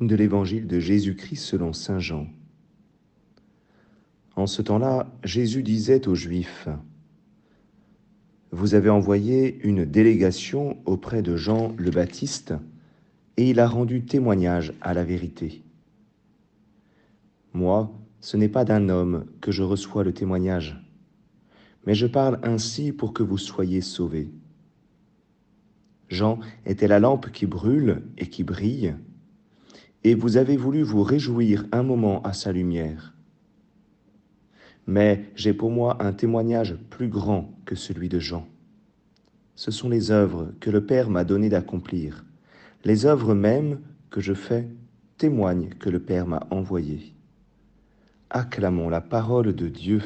de l'évangile de Jésus-Christ selon Saint Jean. En ce temps-là, Jésus disait aux Juifs, Vous avez envoyé une délégation auprès de Jean le Baptiste, et il a rendu témoignage à la vérité. Moi, ce n'est pas d'un homme que je reçois le témoignage, mais je parle ainsi pour que vous soyez sauvés. Jean était la lampe qui brûle et qui brille, et vous avez voulu vous réjouir un moment à sa lumière. Mais j'ai pour moi un témoignage plus grand que celui de Jean. Ce sont les œuvres que le Père m'a donné d'accomplir. Les œuvres mêmes que je fais témoignent que le Père m'a envoyé. Acclamons la parole de Dieu.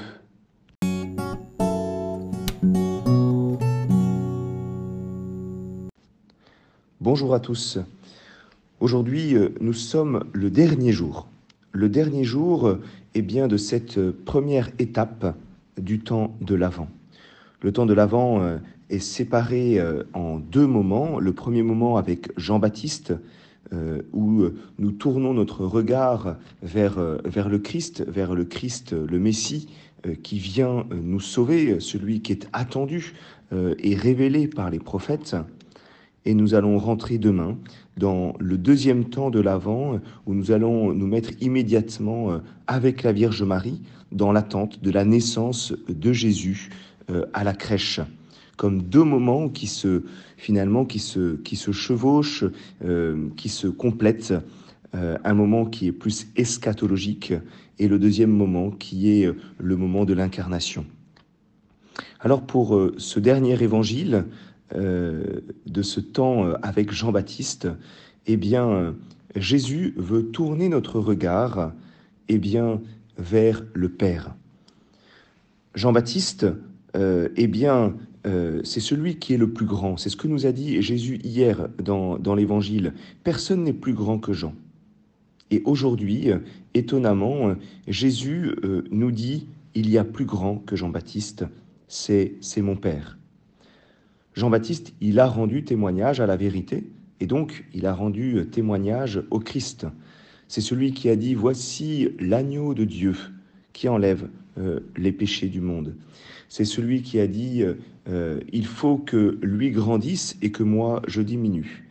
Bonjour à tous. Aujourd'hui, euh, nous sommes le dernier jour. Le dernier jour est eh bien, de cette première étape du temps de l'Avent. Le temps de l'Avent euh, est séparé euh, en deux moments. Le premier moment avec Jean-Baptiste, où nous tournons notre regard vers, vers le Christ, vers le Christ, le Messie, qui vient nous sauver, celui qui est attendu et révélé par les prophètes et nous allons rentrer demain dans le deuxième temps de l'Avent où nous allons nous mettre immédiatement euh, avec la Vierge Marie dans l'attente de la naissance de Jésus euh, à la crèche comme deux moments qui se finalement qui se qui se chevauchent euh, qui se complètent un moment qui est plus eschatologique et le deuxième moment qui est le moment de l'incarnation. Alors pour ce dernier évangile, de ce temps euh, avec Jean-Baptiste, eh bien, Jésus veut tourner notre regard eh bien, vers le Père. Jean-Baptiste, euh, eh bien, c'est celui qui est le plus grand. C'est ce que nous a dit Jésus hier dans, dans l'Évangile. Personne n'est plus grand que Jean. Et aujourd'hui, étonnamment, Jésus nous dit, il y a plus grand que Jean-Baptiste, c'est mon Père. Jean-Baptiste, il a rendu témoignage à la vérité, et donc il a rendu témoignage au Christ. C'est celui qui a dit, voici l'agneau de Dieu qui enlève euh, les péchés du monde. C'est celui qui a dit, euh, il faut que lui grandisse et que moi je diminue.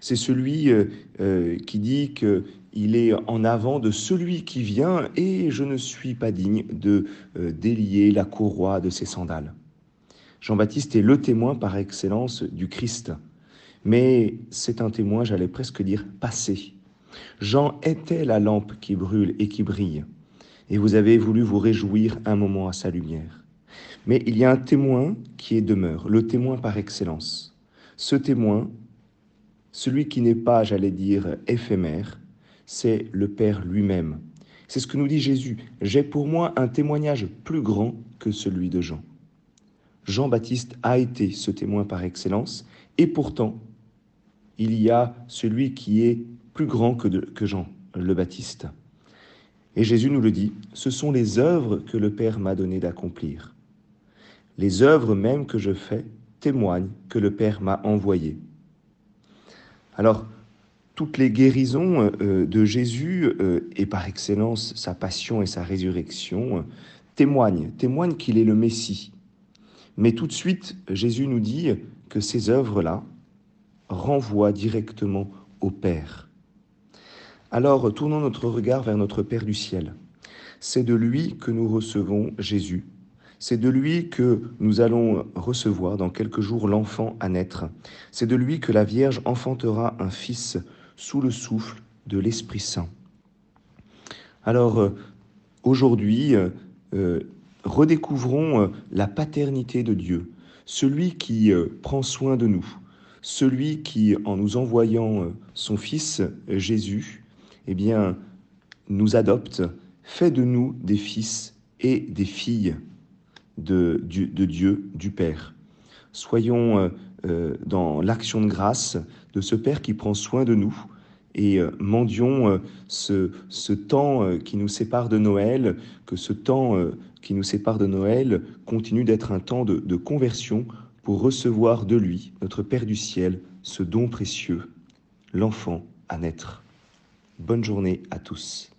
C'est celui euh, qui dit qu'il est en avant de celui qui vient et je ne suis pas digne de délier la courroie de ses sandales. Jean-Baptiste est le témoin par excellence du Christ. Mais c'est un témoin, j'allais presque dire, passé. Jean était la lampe qui brûle et qui brille, et vous avez voulu vous réjouir un moment à sa lumière. Mais il y a un témoin qui est demeure, le témoin par excellence. Ce témoin, celui qui n'est pas, j'allais dire, éphémère, c'est le Père lui-même. C'est ce que nous dit Jésus. J'ai pour moi un témoignage plus grand que celui de Jean. Jean-Baptiste a été ce témoin par excellence, et pourtant, il y a celui qui est plus grand que, Jean le Baptiste. Et Jésus nous le dit, ce sont les œuvres que le Père m'a donné d'accomplir. Les œuvres même que je fais témoignent que le Père m'a envoyé. Alors, toutes les guérisons euh, de Jésus, euh, et par excellence sa passion et sa résurrection, témoignent, témoignent qu'il est le Messie, mais tout de suite, Jésus nous dit que ces œuvres-là renvoient directement au Père. Alors, tournons notre regard vers notre Père du ciel. C'est de lui que nous recevons Jésus. C'est de lui que nous allons recevoir dans quelques jours l'enfant à naître. C'est de lui que la Vierge enfantera un fils sous le souffle de l'Esprit Saint. Alors, euh, aujourd'hui, euh, redécouvrons euh, la paternité de Dieu, celui qui euh, prend soin de nous, celui qui, en nous envoyant euh, son Fils Jésus, eh nous adopte, fait de nous des fils et des filles de, de Dieu, du Père. Soyons dans l'action de grâce de ce Père qui prend soin de nous, et mendions ce, ce, temps qui nous sépare de Noël, que ce temps qui nous sépare de Noël continue d'être un temps de, conversion pour recevoir de lui, notre Père du ciel, ce don précieux, l'enfant à naître. Bonne journée à tous.